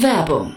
Werbung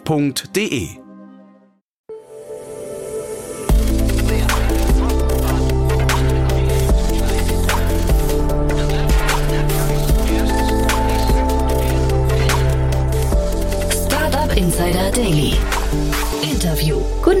f.de. Startup Insider Daily. Interview. Guten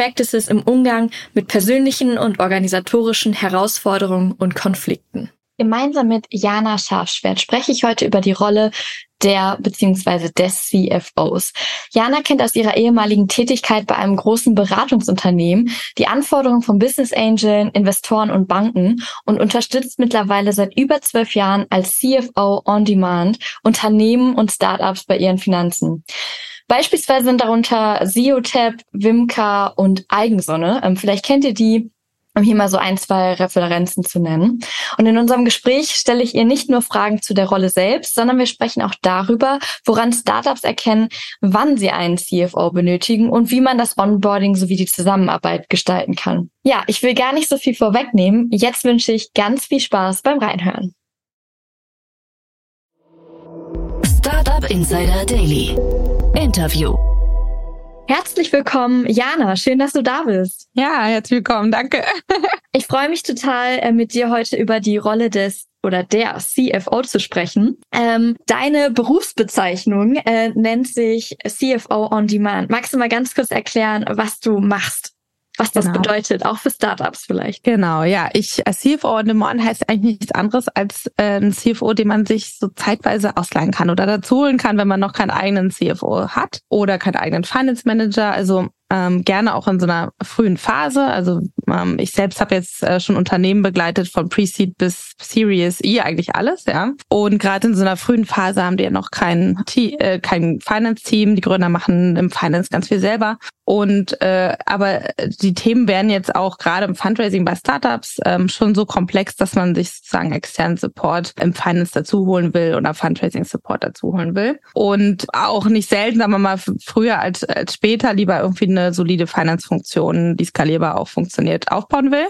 Practices im Umgang mit persönlichen und organisatorischen Herausforderungen und Konflikten. Gemeinsam mit Jana Scharfschwert spreche ich heute über die Rolle der bzw. des CFOs. Jana kennt aus ihrer ehemaligen Tätigkeit bei einem großen Beratungsunternehmen die Anforderungen von Business Angeln, Investoren und Banken und unterstützt mittlerweile seit über zwölf Jahren als CFO on Demand Unternehmen und Startups bei ihren Finanzen. Beispielsweise sind darunter Siotep, Wimka und Eigensonne. Ähm, vielleicht kennt ihr die, um hier mal so ein, zwei Referenzen zu nennen. Und in unserem Gespräch stelle ich ihr nicht nur Fragen zu der Rolle selbst, sondern wir sprechen auch darüber, woran Startups erkennen, wann sie einen CFO benötigen und wie man das Onboarding sowie die Zusammenarbeit gestalten kann. Ja, ich will gar nicht so viel vorwegnehmen. Jetzt wünsche ich ganz viel Spaß beim Reinhören. Startup Insider Daily. Interview. Herzlich willkommen, Jana. Schön, dass du da bist. Ja, herzlich willkommen. Danke. ich freue mich total, äh, mit dir heute über die Rolle des oder der CFO zu sprechen. Ähm, deine Berufsbezeichnung äh, nennt sich CFO on Demand. Magst du mal ganz kurz erklären, was du machst? Was das genau. bedeutet, auch für Startups vielleicht. Genau, ja. Ich als CFO on Demand heißt eigentlich nichts anderes als äh, ein CFO, den man sich so zeitweise ausleihen kann oder dazu holen kann, wenn man noch keinen eigenen CFO hat oder keinen eigenen Finance Manager. Also ähm, gerne auch in so einer frühen Phase. Also ich selbst habe jetzt äh, schon Unternehmen begleitet von Pre-Seed bis Series E, eigentlich alles, ja. Und gerade in so einer frühen Phase haben die ja noch kein, äh, kein Finance-Team. Die Gründer machen im Finance ganz viel selber. Und äh, aber die Themen werden jetzt auch gerade im Fundraising bei Startups ähm, schon so komplex, dass man sich sozusagen externen Support im Finance dazu holen will oder Fundraising Support dazu holen will. Und auch nicht selten, sagen wir mal, früher als, als später lieber irgendwie eine solide Finance-Funktion, die skalierbar auch funktioniert, aufbauen will.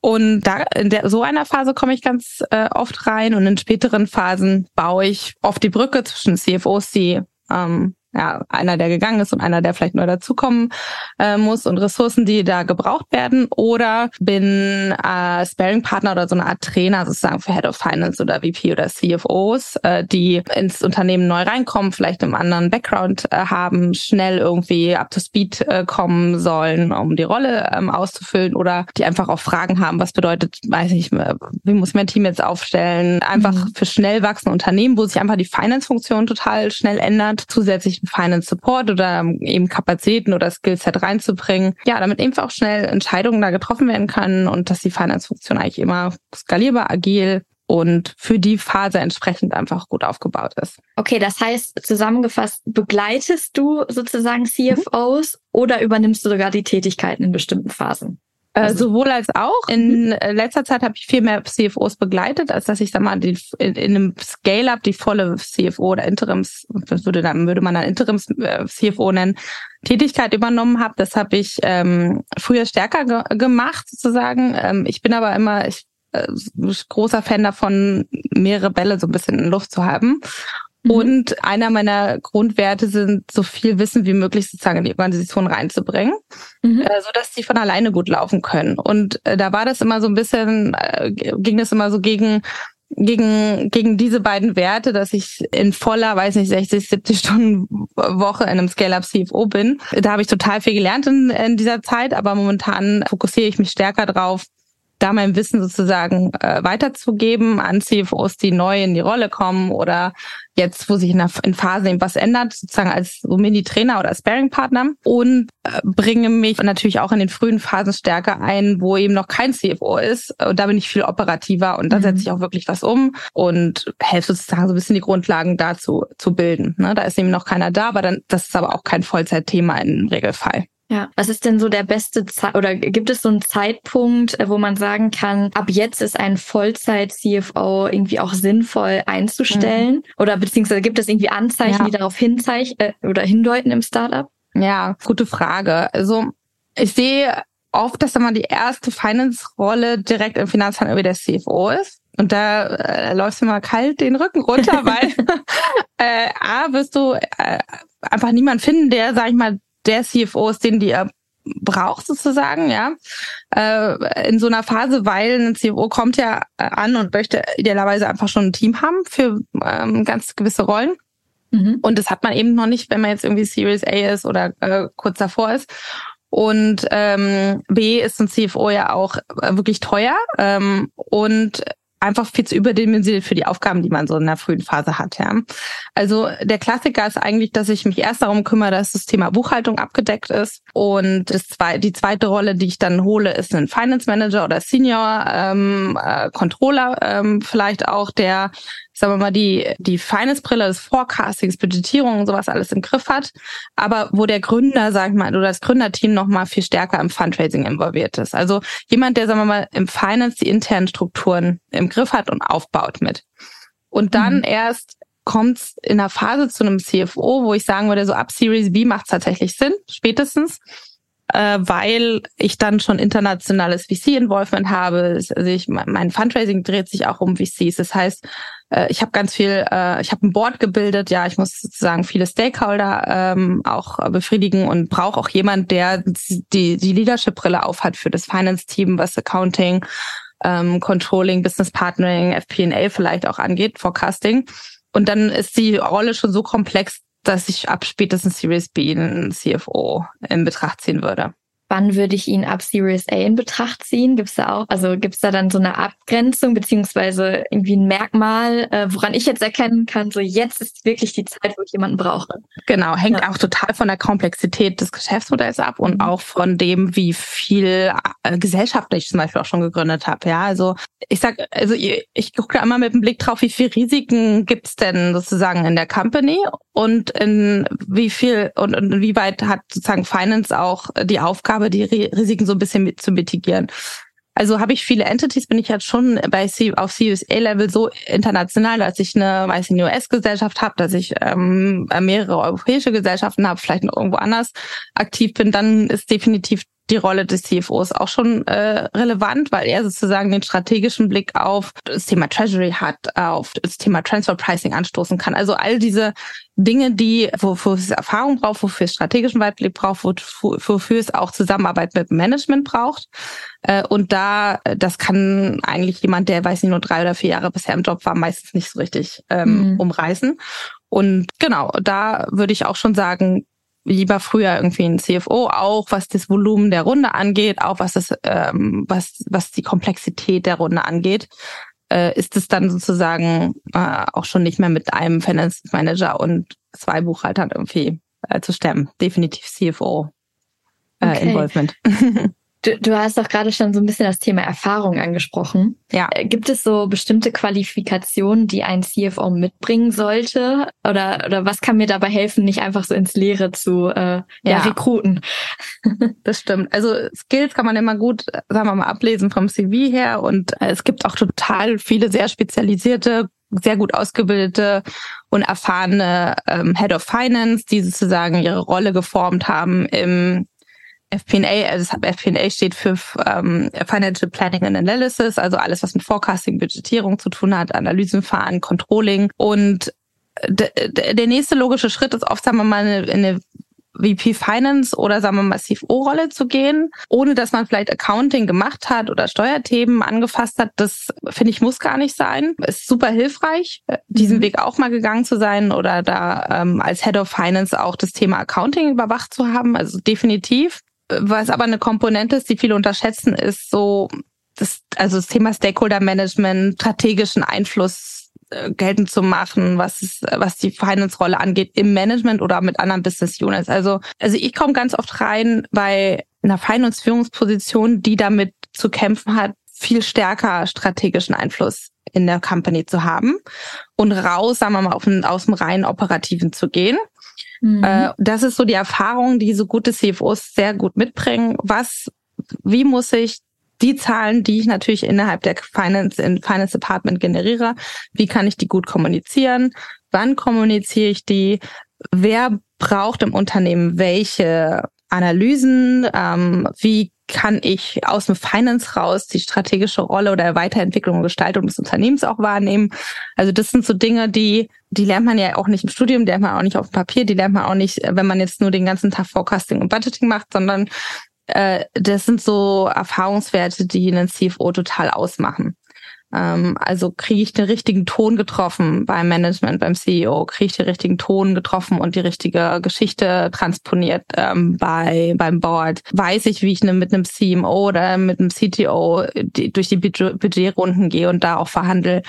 Und da in der, so einer Phase komme ich ganz äh, oft rein und in späteren Phasen baue ich oft die Brücke zwischen CFOs, die ähm, ja, einer, der gegangen ist und einer, der vielleicht neu dazukommen äh, muss und Ressourcen, die da gebraucht werden. Oder bin äh, Sparing-Partner oder so eine Art Trainer sozusagen für Head of Finance oder VP oder CFOs, äh, die ins Unternehmen neu reinkommen, vielleicht einen anderen Background äh, haben, schnell irgendwie up to speed äh, kommen sollen, um die Rolle ähm, auszufüllen oder die einfach auch Fragen haben, was bedeutet, weiß ich, wie muss ich mein Team jetzt aufstellen? Einfach mhm. für schnell wachsende Unternehmen, wo sich einfach die Finance-Funktion total schnell ändert, zusätzlich Finance Support oder eben Kapazitäten oder Skillset reinzubringen. Ja, damit eben auch schnell Entscheidungen da getroffen werden können und dass die Finance-Funktion eigentlich immer skalierbar, agil und für die Phase entsprechend einfach gut aufgebaut ist. Okay, das heißt zusammengefasst, begleitest du sozusagen CFOs mhm. oder übernimmst du sogar die Tätigkeiten in bestimmten Phasen? Äh, also, sowohl als auch. In mhm. äh, letzter Zeit habe ich viel mehr CFOs begleitet, als dass ich sag mal die, in, in einem Scale-up die volle CFO oder Interims, das würde dann würde man dann Interims äh, CFO nennen, Tätigkeit übernommen habe. Das habe ich ähm, früher stärker ge gemacht sozusagen. Ähm, ich bin aber immer ich, äh, großer Fan davon, mehrere Bälle so ein bisschen in Luft zu haben. Mhm. Und einer meiner Grundwerte sind, so viel Wissen wie möglich sozusagen in die Organisation reinzubringen, mhm. äh, so dass die von alleine gut laufen können. Und äh, da war das immer so ein bisschen, äh, ging das immer so gegen gegen, gegen diese beiden Werte, dass ich in voller, weiß nicht, 60, 70 Stunden Woche in einem Scale-Up CFO bin. Da habe ich total viel gelernt in, in dieser Zeit, aber momentan fokussiere ich mich stärker drauf, da mein Wissen sozusagen äh, weiterzugeben an CFOs, die neu in die Rolle kommen oder jetzt, wo sich in, der, in Phase eben was ändert, sozusagen als so Mini-Trainer oder Sparing-Partner und äh, bringe mich natürlich auch in den frühen Phasen stärker ein, wo eben noch kein CFO ist. Und da bin ich viel operativer und da mhm. setze ich auch wirklich was um und helfe sozusagen so ein bisschen die Grundlagen dazu zu bilden. Ne? Da ist eben noch keiner da, aber dann, das ist aber auch kein Vollzeitthema im Regelfall. Ja, was ist denn so der beste Zeit oder gibt es so einen Zeitpunkt, äh, wo man sagen kann, ab jetzt ist ein Vollzeit-CFO irgendwie auch sinnvoll einzustellen? Mhm. Oder beziehungsweise gibt es irgendwie Anzeichen, ja. die darauf hinzeichnen äh, oder hindeuten im Startup? Ja, gute Frage. Also ich sehe oft, dass immer die erste Finance-Rolle direkt im Finanzhandel wie der CFO ist. Und da äh, läufst du mal kalt den Rücken runter, weil äh, A, wirst du äh, einfach niemand finden, der, sag ich mal, der CFO ist, den die er braucht sozusagen, ja, äh, in so einer Phase, weil ein CFO kommt ja an und möchte idealerweise einfach schon ein Team haben für ähm, ganz gewisse Rollen. Mhm. Und das hat man eben noch nicht, wenn man jetzt irgendwie Series A ist oder äh, kurz davor ist. Und ähm, B ist ein CFO ja auch äh, wirklich teuer ähm, und einfach viel zu überdimensioniert für die Aufgaben, die man so in der frühen Phase hat. Ja. Also der Klassiker ist eigentlich, dass ich mich erst darum kümmere, dass das Thema Buchhaltung abgedeckt ist. Und das zwei, die zweite Rolle, die ich dann hole, ist ein Finance Manager oder Senior ähm, äh, Controller ähm, vielleicht auch, der sagen wir mal, die, die Finance-Brille des Forecastings, Budgetierung und sowas alles im Griff hat, aber wo der Gründer, sag ich mal, oder das Gründerteam noch mal viel stärker im Fundraising involviert ist. Also jemand, der, sagen wir mal, im Finance die internen Strukturen im Griff hat und aufbaut mit. Und dann mhm. erst kommt es in der Phase zu einem CFO, wo ich sagen würde, so ab Series B macht es tatsächlich Sinn, spätestens äh, weil ich dann schon internationales VC-Involvement habe. Also ich, mein Fundraising dreht sich auch um VCs. Das heißt, äh, ich habe ganz viel, äh, ich habe ein Board gebildet, ja, ich muss sozusagen viele Stakeholder ähm, auch befriedigen und brauche auch jemand, der die, die Leadership-Brille aufhat für das Finance-Team, was Accounting, ähm, Controlling, Business Partnering, FP&A vielleicht auch angeht, Forecasting. Und dann ist die Rolle schon so komplex, dass ich ab spätestens Series B einen CFO in Betracht ziehen würde wann würde ich ihn ab Series A in Betracht ziehen? Gibt es da auch, also gibt es da dann so eine Abgrenzung beziehungsweise irgendwie ein Merkmal, äh, woran ich jetzt erkennen kann, so jetzt ist wirklich die Zeit, wo ich jemanden brauche? Genau, hängt ja. auch total von der Komplexität des Geschäftsmodells ab und mhm. auch von dem, wie viel äh, Gesellschaften ich zum Beispiel auch schon gegründet habe. Ja, also ich sag, also ich, ich gucke da immer mit dem Blick drauf, wie viel Risiken gibt es denn sozusagen in der Company und in wie viel und, und wie weit hat sozusagen Finance auch die Aufgabe, die Risiken so ein bisschen mit zu mitigieren. Also habe ich viele Entities, bin ich jetzt schon bei C auf CUSA-Level so international, dass ich eine, weiß ich, eine US-Gesellschaft habe, dass ich ähm, mehrere europäische Gesellschaften habe, vielleicht noch irgendwo anders aktiv bin, dann ist definitiv die Rolle des CFOs auch schon äh, relevant, weil er sozusagen den strategischen Blick auf das Thema Treasury hat, auf das Thema Transfer Pricing anstoßen kann. Also all diese Dinge, die wofür es Erfahrung braucht, wofür es strategischen Weitblick braucht, wofür es auch Zusammenarbeit mit Management braucht. Äh, und da, das kann eigentlich jemand, der weiß nicht nur drei oder vier Jahre bisher im Job war, meistens nicht so richtig ähm, mhm. umreißen. Und genau, da würde ich auch schon sagen, lieber früher irgendwie ein CFO, auch was das Volumen der Runde angeht, auch was das, ähm, was, was die Komplexität der Runde angeht, äh, ist es dann sozusagen äh, auch schon nicht mehr mit einem Finance Manager und zwei Buchhaltern irgendwie äh, zu stemmen. Definitiv CFO äh, okay. Involvement. Du, du hast doch gerade schon so ein bisschen das Thema Erfahrung angesprochen. Ja. Äh, gibt es so bestimmte Qualifikationen, die ein CFO mitbringen sollte? Oder, oder was kann mir dabei helfen, nicht einfach so ins Leere zu äh, ja. ja rekruten? Das stimmt. Also Skills kann man immer gut, sagen wir mal, ablesen vom CV her. Und äh, es gibt auch total viele sehr spezialisierte sehr gut ausgebildete und erfahrene ähm, Head of Finance, die sozusagen ihre Rolle geformt haben im FP&A, also FP&A steht für ähm, Financial Planning and Analysis, also alles, was mit Forecasting, Budgetierung zu tun hat, Analysen fahren, Controlling. Und der nächste logische Schritt ist oft, sagen wir mal, eine, eine VP Finance oder sagen wir mal CFO-Rolle zu gehen, ohne dass man vielleicht Accounting gemacht hat oder Steuerthemen angefasst hat. Das finde ich muss gar nicht sein. Ist super hilfreich, äh, diesen mhm. Weg auch mal gegangen zu sein oder da ähm, als Head of Finance auch das Thema Accounting überwacht zu haben. Also definitiv. Was aber eine Komponente ist, die viele unterschätzen, ist so das, also das Thema Stakeholder Management, strategischen Einfluss äh, geltend zu machen, was ist, was die Finance-Rolle angeht im Management oder mit anderen Business Units. Also, also ich komme ganz oft rein bei einer Finance-Führungsposition, die damit zu kämpfen hat, viel stärker strategischen Einfluss in der Company zu haben und raus, sagen wir mal, auf aus dem rein operativen zu gehen. Mhm. Äh, das ist so die Erfahrung, die so gute CFOs sehr gut mitbringen. Was, wie muss ich die Zahlen, die ich natürlich innerhalb der Finance, in Finance Department generiere, wie kann ich die gut kommunizieren? Wann kommuniziere ich die? Wer braucht im Unternehmen welche Analysen? Ähm, wie kann ich aus dem Finance raus die strategische Rolle oder Weiterentwicklung und Gestaltung des Unternehmens auch wahrnehmen? Also das sind so Dinge, die, die lernt man ja auch nicht im Studium, die lernt man auch nicht auf dem Papier, die lernt man auch nicht, wenn man jetzt nur den ganzen Tag Forecasting und Budgeting macht, sondern äh, das sind so Erfahrungswerte, die einen CFO total ausmachen. Ähm, also kriege ich den richtigen Ton getroffen beim Management, beim CEO, kriege ich den richtigen Ton getroffen und die richtige Geschichte transponiert ähm, bei beim Board. Weiß ich, wie ich ne, mit einem CMO oder mit einem CTO die, durch die Budget Budgetrunden gehe und da auch verhandle.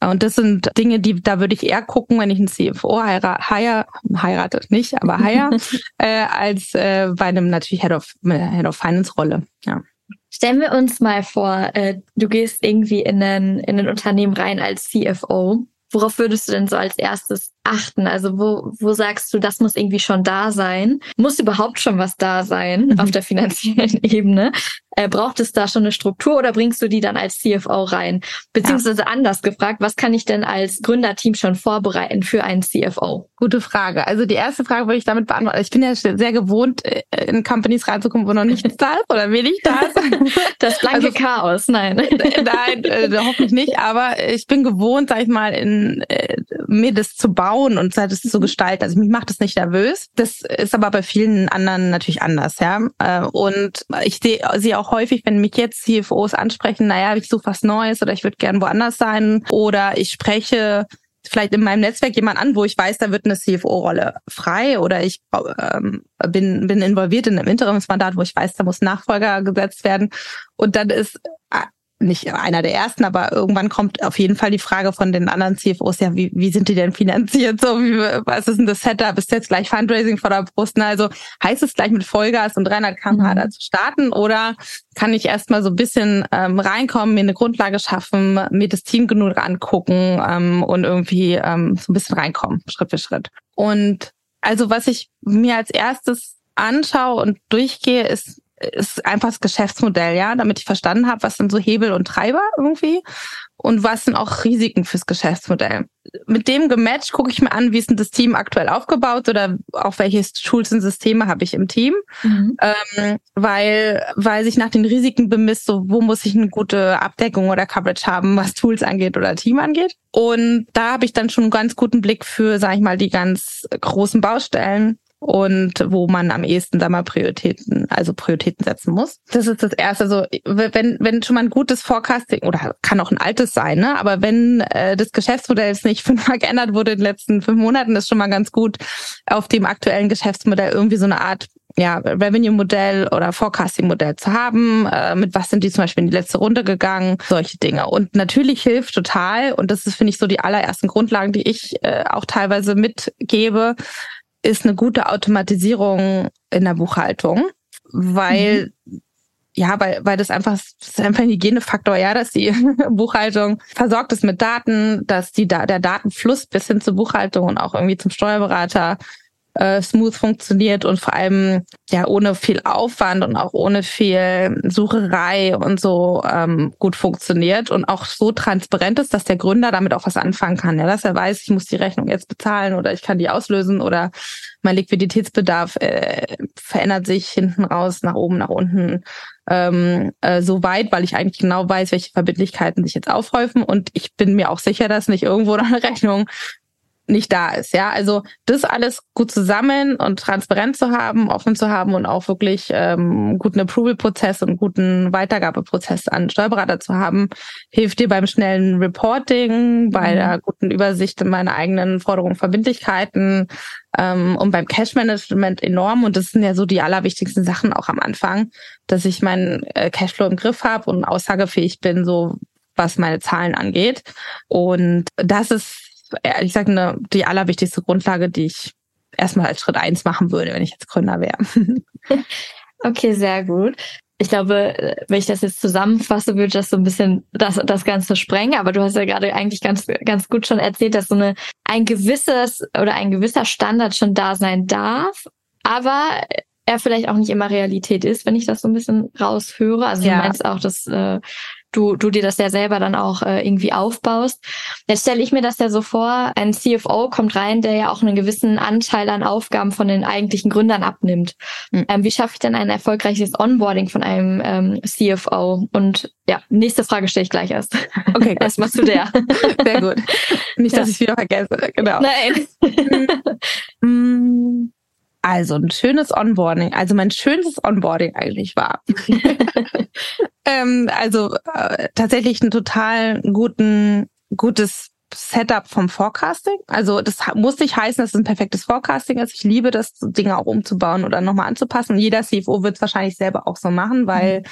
Und das sind Dinge, die da würde ich eher gucken, wenn ich einen CFO heira, hire, heiratet nicht, aber hire, äh, als äh, bei einem natürlich Head of, Head of Finance Rolle. Ja. Stellen wir uns mal vor, äh, du gehst irgendwie in ein, in ein Unternehmen rein als CFO. Worauf würdest du denn so als erstes achten? Also wo, wo sagst du, das muss irgendwie schon da sein? Muss überhaupt schon was da sein mhm. auf der finanziellen Ebene? Äh, braucht es da schon eine Struktur oder bringst du die dann als CFO rein? Beziehungsweise ja. anders gefragt, was kann ich denn als Gründerteam schon vorbereiten für einen CFO? Gute Frage. Also die erste Frage würde ich damit beantworten. Ich bin ja sehr gewohnt, äh, in Companies reinzukommen, wo noch nichts da ist oder wenig da ist. Das blanke also, Chaos, nein. Nein, äh, hoffentlich nicht. Aber ich bin gewohnt, sag ich mal, in, äh, mir das zu bauen und das zu gestalten. Also mich macht das nicht nervös. Das ist aber bei vielen anderen natürlich anders, ja. Äh, und ich sehe sie auch häufig, wenn mich jetzt CFOs ansprechen, naja, ich suche was Neues oder ich würde gern woanders sein oder ich spreche vielleicht in meinem Netzwerk jemand an, wo ich weiß, da wird eine CFO-Rolle frei oder ich ähm, bin, bin involviert in einem Interimsmandat, wo ich weiß, da muss Nachfolger gesetzt werden. Und dann ist nicht einer der ersten, aber irgendwann kommt auf jeden Fall die Frage von den anderen CFOs, ja, wie, wie sind die denn finanziert? So, wie, was ist denn das Setup? Ist jetzt gleich Fundraising vor der Brust? Also heißt es gleich mit Vollgas und 300 km/h da zu starten oder kann ich erstmal so ein bisschen ähm, reinkommen, mir eine Grundlage schaffen, mir das Team genug angucken ähm, und irgendwie ähm, so ein bisschen reinkommen, Schritt für Schritt. Und also was ich mir als erstes anschaue und durchgehe, ist ist einfach das Geschäftsmodell, ja, damit ich verstanden habe, was sind so Hebel und Treiber irgendwie und was sind auch Risiken fürs Geschäftsmodell. Mit dem gematcht gucke ich mir an, wie ist denn das Team aktuell aufgebaut oder auch welche Tools und Systeme habe ich im Team, mhm. ähm, weil weil sich nach den Risiken bemisst, so wo muss ich eine gute Abdeckung oder Coverage haben, was Tools angeht oder Team angeht. Und da habe ich dann schon einen ganz guten Blick für, sage ich mal, die ganz großen Baustellen und wo man am ehesten da mal Prioritäten, also Prioritäten setzen muss. Das ist das Erste. Also wenn, wenn schon mal ein gutes Forecasting, oder kann auch ein altes sein, ne? aber wenn äh, das Geschäftsmodell nicht fünfmal geändert wurde in den letzten fünf Monaten, ist schon mal ganz gut, auf dem aktuellen Geschäftsmodell irgendwie so eine Art ja, Revenue-Modell oder Forecasting-Modell zu haben. Äh, mit was sind die zum Beispiel in die letzte Runde gegangen? Solche Dinge. Und natürlich hilft total, und das ist, finde ich, so die allerersten Grundlagen, die ich äh, auch teilweise mitgebe, ist eine gute Automatisierung in der Buchhaltung, weil mhm. ja, weil, weil das einfach, das ist einfach ein Hygienefaktor, ja, dass die Buchhaltung versorgt ist mit Daten, dass die, der Datenfluss bis hin zur Buchhaltung und auch irgendwie zum Steuerberater äh, smooth funktioniert und vor allem ja ohne viel Aufwand und auch ohne viel Sucherei und so ähm, gut funktioniert und auch so transparent ist, dass der Gründer damit auch was anfangen kann. Ja, dass er weiß, ich muss die Rechnung jetzt bezahlen oder ich kann die auslösen oder mein Liquiditätsbedarf äh, verändert sich hinten raus, nach oben, nach unten ähm, äh, so weit, weil ich eigentlich genau weiß, welche Verbindlichkeiten sich jetzt aufhäufen und ich bin mir auch sicher, dass nicht irgendwo noch eine Rechnung nicht da ist. Ja, also das alles gut zusammen und transparent zu haben, offen zu haben und auch wirklich ähm, guten Approval-Prozess und guten Weitergabeprozess an Steuerberater zu haben, hilft dir beim schnellen Reporting, bei mhm. der guten Übersicht in meine eigenen Forderungen, Verbindlichkeiten ähm, und beim Cash-Management enorm. Und das sind ja so die allerwichtigsten Sachen auch am Anfang, dass ich meinen äh, Cashflow im Griff habe und aussagefähig bin, so was meine Zahlen angeht. Und das ist ehrlich gesagt eine, die allerwichtigste Grundlage, die ich erstmal als Schritt eins machen würde, wenn ich jetzt Gründer wäre. okay, sehr gut. Ich glaube, wenn ich das jetzt zusammenfasse, würde das so ein bisschen das, das Ganze sprengen. Aber du hast ja gerade eigentlich ganz, ganz gut schon erzählt, dass so eine, ein gewisses oder ein gewisser Standard schon da sein darf. Aber er vielleicht auch nicht immer Realität ist, wenn ich das so ein bisschen raushöre. Also ja. du meinst auch, dass äh, du, du dir das ja selber dann auch äh, irgendwie aufbaust. Jetzt stelle ich mir das ja so vor, ein CFO kommt rein, der ja auch einen gewissen Anteil an Aufgaben von den eigentlichen Gründern abnimmt. Mhm. Ähm, wie schaffe ich denn ein erfolgreiches Onboarding von einem ähm, CFO? Und ja, nächste Frage stelle ich gleich erst. Okay, erstmal zu der. Sehr gut. Nicht, dass ja. ich wieder vergesse. Genau. Nein. Also ein schönes Onboarding, also mein schönstes Onboarding eigentlich war. ähm, also äh, tatsächlich ein total guten, gutes Setup vom Forecasting. Also das muss nicht heißen, dass es ein perfektes Forecasting ist. Ich liebe das, Dinge auch umzubauen oder nochmal anzupassen. Jeder CFO wird es wahrscheinlich selber auch so machen, weil mhm.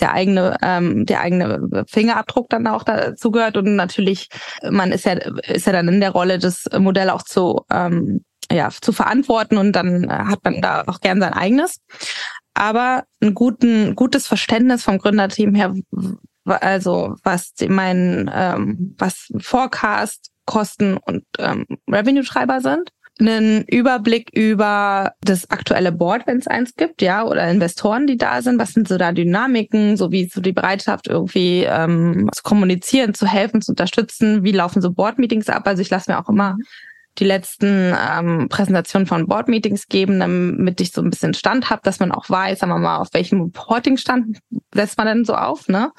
der eigene, ähm, der eigene Fingerabdruck dann auch dazu gehört. Und natürlich, man ist ja, ist ja dann in der Rolle, das Modell auch zu ähm, ja, zu verantworten und dann äh, hat man da auch gern sein eigenes. Aber ein guten, gutes Verständnis vom Gründerteam her, also was mein, ähm, was Forecast, Kosten und ähm, Revenue-Treiber sind einen Überblick über das aktuelle Board, wenn es eins gibt, ja, oder Investoren, die da sind. Was sind so da Dynamiken, so wie so die Bereitschaft irgendwie ähm, zu kommunizieren, zu helfen, zu unterstützen? Wie laufen so Board-Meetings ab? Also ich lasse mir auch immer die letzten ähm, Präsentationen von Board-Meetings geben, damit ich so ein bisschen Stand habe, dass man auch weiß, sagen wir mal, auf welchem Reporting-Stand setzt man denn so auf, ne?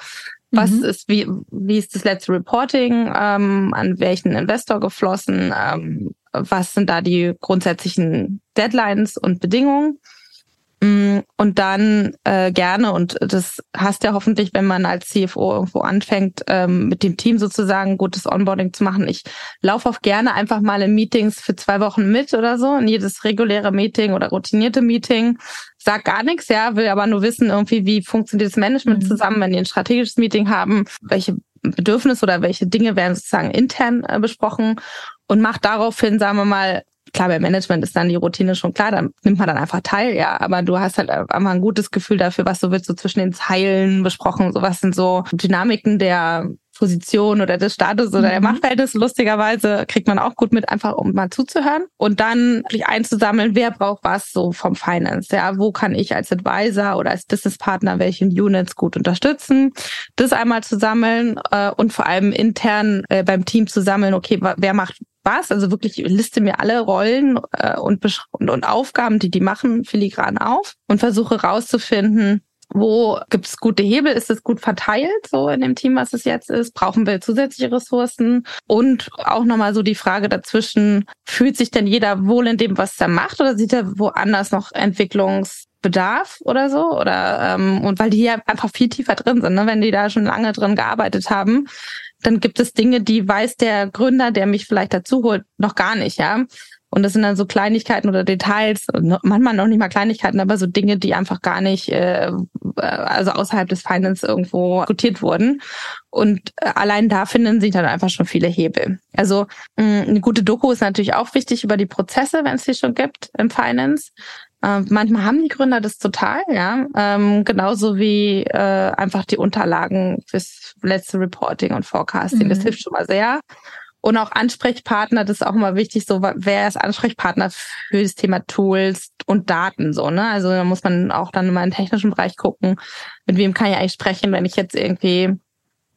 Was mhm. ist, wie, wie ist das letzte Reporting, ähm, an welchen Investor geflossen, ähm, was sind da die grundsätzlichen Deadlines und Bedingungen? Mm, und dann äh, gerne, und das hast ja hoffentlich, wenn man als CFO irgendwo anfängt, ähm, mit dem Team sozusagen gutes Onboarding zu machen. Ich laufe auch gerne einfach mal in Meetings für zwei Wochen mit oder so, in jedes reguläre Meeting oder routinierte Meeting. Sag gar nichts, ja, will aber nur wissen, irgendwie, wie funktioniert das Management mhm. zusammen, wenn die ein strategisches Meeting haben, welche Bedürfnisse oder welche Dinge werden sozusagen intern äh, besprochen und macht daraufhin, sagen wir mal, klar, beim Management ist dann die Routine schon klar, da nimmt man dann einfach teil, ja, aber du hast halt einfach ein gutes Gefühl dafür, was so wird so zwischen den Zeilen besprochen, so was sind so Dynamiken der Position oder des Status oder mhm. der Machtverhältnis. Lustigerweise kriegt man auch gut mit, einfach um mal zuzuhören und dann wirklich einzusammeln, wer braucht was so vom Finance. Ja, wo kann ich als Advisor oder als Businesspartner welche Units gut unterstützen? Das einmal zu sammeln äh, und vor allem intern äh, beim Team zu sammeln, okay, wer macht was, also wirklich liste mir alle Rollen äh, und, und, und Aufgaben, die die machen, filigran auf und versuche rauszufinden, wo gibt es gute Hebel? Ist es gut verteilt so in dem Team, was es jetzt ist? Brauchen wir zusätzliche Ressourcen? Und auch nochmal so die Frage dazwischen, fühlt sich denn jeder wohl in dem, was er macht oder sieht er woanders noch Entwicklungsbedarf oder so? Oder ähm, und weil die ja einfach viel tiefer drin sind, ne? wenn die da schon lange drin gearbeitet haben, dann gibt es Dinge, die weiß der Gründer, der mich vielleicht dazu holt, noch gar nicht, ja. Und das sind dann so Kleinigkeiten oder Details, manchmal noch nicht mal Kleinigkeiten, aber so Dinge, die einfach gar nicht, äh, also außerhalb des Finance irgendwo diskutiert wurden. Und äh, allein da finden sich dann einfach schon viele Hebel. Also mh, eine gute Doku ist natürlich auch wichtig über die Prozesse, wenn es die schon gibt im Finance. Äh, manchmal haben die Gründer das total, ja. Ähm, genauso wie äh, einfach die Unterlagen fürs letzte Reporting und Forecasting. Mhm. Das hilft schon mal sehr. Und auch Ansprechpartner, das ist auch immer wichtig, so wer ist Ansprechpartner für das Thema Tools und Daten so, ne? Also da muss man auch dann immer im technischen Bereich gucken, mit wem kann ich eigentlich sprechen, wenn ich jetzt irgendwie,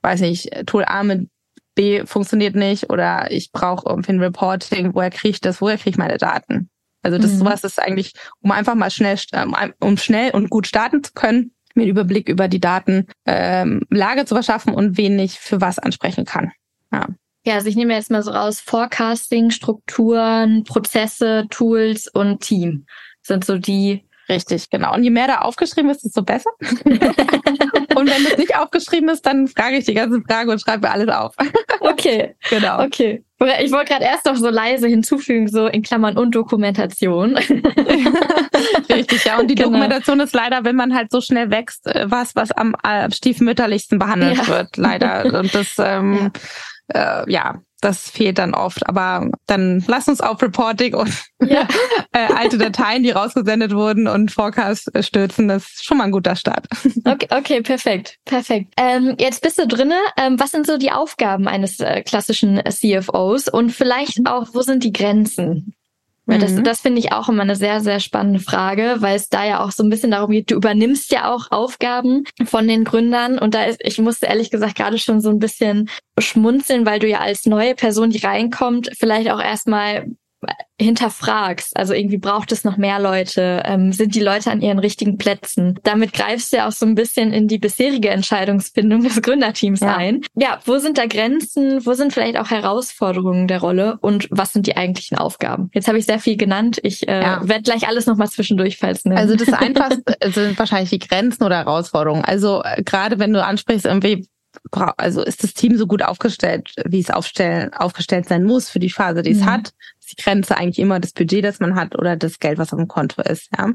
weiß nicht, Tool A mit B funktioniert nicht oder ich brauche irgendwie ein Reporting, woher kriege ich das, woher kriege ich meine Daten? Also das mhm. sowas ist eigentlich, um einfach mal schnell, ähm, um schnell und gut starten zu können, mir einen Überblick über die Datenlage ähm, zu verschaffen und wen ich für was ansprechen kann. Ja. Ja, also ich nehme jetzt mal so raus, Forecasting, Strukturen, Prozesse, Tools und Team sind so die Richtig, genau. Und je mehr da aufgeschrieben ist, desto besser. und wenn es nicht aufgeschrieben ist, dann frage ich die ganze Frage und schreibe alles auf. okay, genau. Okay. Ich wollte gerade erst noch so leise hinzufügen, so in Klammern und Dokumentation. Richtig, ja. Und die genau. Dokumentation ist leider, wenn man halt so schnell wächst, äh, was, was am äh, stiefmütterlichsten behandelt ja. wird, leider. Und das, ähm, ja. Äh, ja, das fehlt dann oft. Aber dann lass uns auf Reporting und ja. äh, alte Dateien, die rausgesendet wurden und Forecast stürzen. Das ist schon mal ein guter Start. Okay, okay perfekt, perfekt. Ähm, jetzt bist du drinne. Ähm, was sind so die Aufgaben eines äh, klassischen CFOs und vielleicht mhm. auch, wo sind die Grenzen? Weil das, mhm. das finde ich auch immer eine sehr, sehr spannende Frage, weil es da ja auch so ein bisschen darum geht, du übernimmst ja auch Aufgaben von den Gründern und da ist, ich musste ehrlich gesagt gerade schon so ein bisschen schmunzeln, weil du ja als neue Person, die reinkommt, vielleicht auch erstmal hinterfragst. Also irgendwie braucht es noch mehr Leute. Ähm, sind die Leute an ihren richtigen Plätzen? Damit greifst du ja auch so ein bisschen in die bisherige Entscheidungsfindung des Gründerteams ja. ein. Ja, wo sind da Grenzen? Wo sind vielleicht auch Herausforderungen der Rolle? Und was sind die eigentlichen Aufgaben? Jetzt habe ich sehr viel genannt. Ich äh, ja. werde gleich alles nochmal zwischendurch falls nennen. Also das einfachste sind wahrscheinlich die Grenzen oder Herausforderungen. Also äh, gerade wenn du ansprichst, irgendwie also ist das Team so gut aufgestellt, wie es aufstellen, aufgestellt sein muss für die Phase, die es mhm. hat. Die Grenze eigentlich immer das Budget, das man hat oder das Geld, was auf dem Konto ist, ja.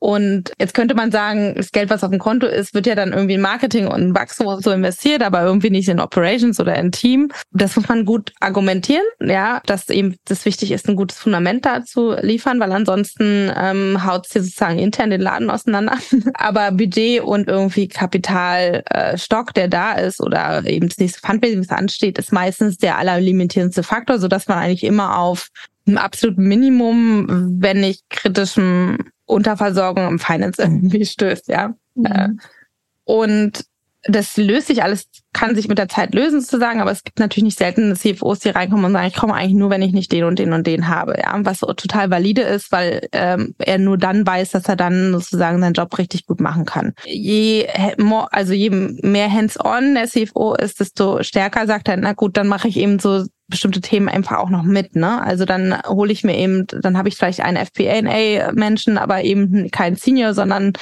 Und jetzt könnte man sagen, das Geld, was auf dem Konto ist, wird ja dann irgendwie in Marketing und Wachstum so investiert, aber irgendwie nicht in Operations oder in Team. Das muss man gut argumentieren, ja, dass eben das wichtig ist, ein gutes Fundament da zu liefern, weil ansonsten ähm, haut es dir sozusagen intern den Laden auseinander. aber Budget und irgendwie Kapitalstock, äh, der da ist oder eben das nächste Fundraising, was ansteht, ist meistens der allerlimitierendste Faktor, so dass man eigentlich immer auf ein absoluten Minimum, wenn nicht kritischem Unterversorgung im Finance irgendwie stößt, ja. Mhm. Äh, und das löst sich alles, kann sich mit der Zeit lösen sozusagen, aber es gibt natürlich nicht selten CFOs, die reinkommen und sagen, ich komme eigentlich nur, wenn ich nicht den und den und den habe, ja, was total valide ist, weil ähm, er nur dann weiß, dass er dann sozusagen seinen Job richtig gut machen kann. Je more, also je mehr hands-on der CFO ist, desto stärker sagt er, na gut, dann mache ich eben so bestimmte Themen einfach auch noch mit. Ne? Also dann hole ich mir eben, dann habe ich vielleicht einen FP&A-Menschen, aber eben keinen Senior, sondern